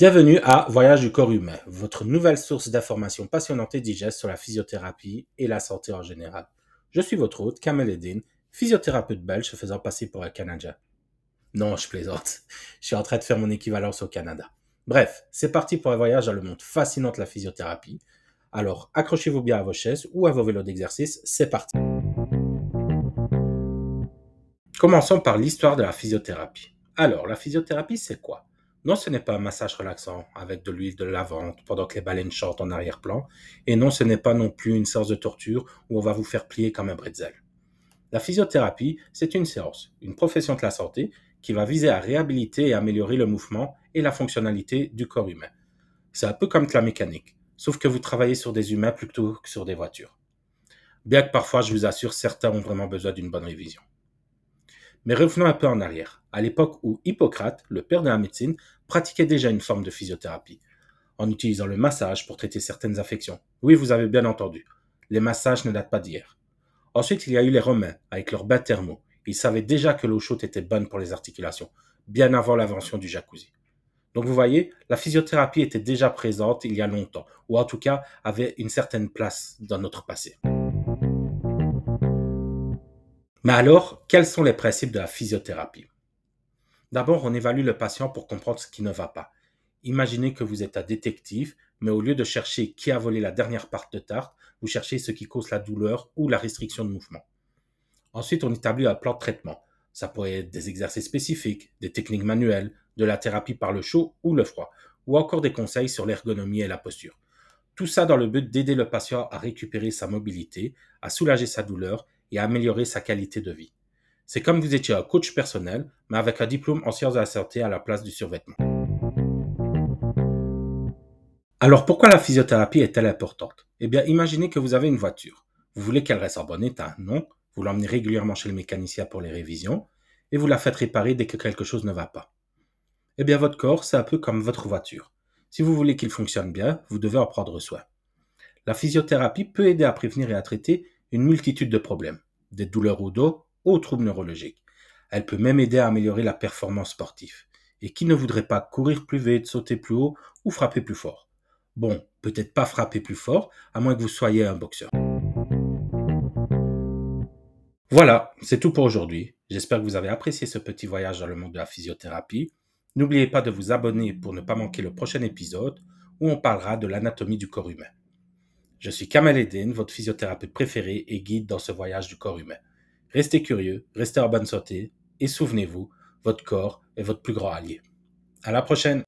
Bienvenue à Voyage du corps humain, votre nouvelle source d'informations passionnantes et digestes sur la physiothérapie et la santé en général. Je suis votre hôte, Kamel Eddin, physiothérapeute belge faisant passer pour un Canadien. Non, je plaisante. Je suis en train de faire mon équivalence au Canada. Bref, c'est parti pour un voyage dans le monde fascinant de la physiothérapie. Alors, accrochez-vous bien à vos chaises ou à vos vélos d'exercice, c'est parti. Commençons par l'histoire de la physiothérapie. Alors, la physiothérapie, c'est quoi? Non, ce n'est pas un massage relaxant avec de l'huile de lavande pendant que les baleines chantent en arrière-plan. Et non, ce n'est pas non plus une séance de torture où on va vous faire plier comme un bretzel. La physiothérapie, c'est une séance, une profession de la santé qui va viser à réhabiliter et améliorer le mouvement et la fonctionnalité du corps humain. C'est un peu comme la mécanique, sauf que vous travaillez sur des humains plutôt que sur des voitures. Bien que parfois, je vous assure, certains ont vraiment besoin d'une bonne révision. Mais revenons un peu en arrière, à l'époque où Hippocrate, le père de la médecine, pratiquait déjà une forme de physiothérapie, en utilisant le massage pour traiter certaines affections. Oui, vous avez bien entendu, les massages ne datent pas d'hier. Ensuite, il y a eu les Romains, avec leurs bains thermaux. Ils savaient déjà que l'eau chaude était bonne pour les articulations, bien avant l'invention du jacuzzi. Donc vous voyez, la physiothérapie était déjà présente il y a longtemps, ou en tout cas avait une certaine place dans notre passé. Mais alors, quels sont les principes de la physiothérapie? D'abord, on évalue le patient pour comprendre ce qui ne va pas. Imaginez que vous êtes un détective, mais au lieu de chercher qui a volé la dernière part de tarte, vous cherchez ce qui cause la douleur ou la restriction de mouvement. Ensuite, on établit un plan de traitement. Ça pourrait être des exercices spécifiques, des techniques manuelles, de la thérapie par le chaud ou le froid, ou encore des conseils sur l'ergonomie et la posture. Tout ça dans le but d'aider le patient à récupérer sa mobilité, à soulager sa douleur et améliorer sa qualité de vie. C'est comme vous étiez un coach personnel, mais avec un diplôme en sciences de la santé à la place du survêtement. Alors pourquoi la physiothérapie est-elle importante? Eh bien, imaginez que vous avez une voiture. Vous voulez qu'elle reste en bon état, non Vous l'emmenez régulièrement chez le mécanicien pour les révisions et vous la faites réparer dès que quelque chose ne va pas. Eh bien, votre corps, c'est un peu comme votre voiture. Si vous voulez qu'il fonctionne bien, vous devez en prendre soin. La physiothérapie peut aider à prévenir et à traiter une multitude de problèmes, des douleurs au dos aux troubles neurologiques. Elle peut même aider à améliorer la performance sportive. Et qui ne voudrait pas courir plus vite, sauter plus haut ou frapper plus fort? Bon, peut-être pas frapper plus fort, à moins que vous soyez un boxeur. Voilà, c'est tout pour aujourd'hui. J'espère que vous avez apprécié ce petit voyage dans le monde de la physiothérapie. N'oubliez pas de vous abonner pour ne pas manquer le prochain épisode où on parlera de l'anatomie du corps humain. Je suis Kamal Eddin, votre physiothérapeute préféré et guide dans ce voyage du corps humain. Restez curieux, restez en bonne santé et souvenez-vous, votre corps est votre plus grand allié. À la prochaine!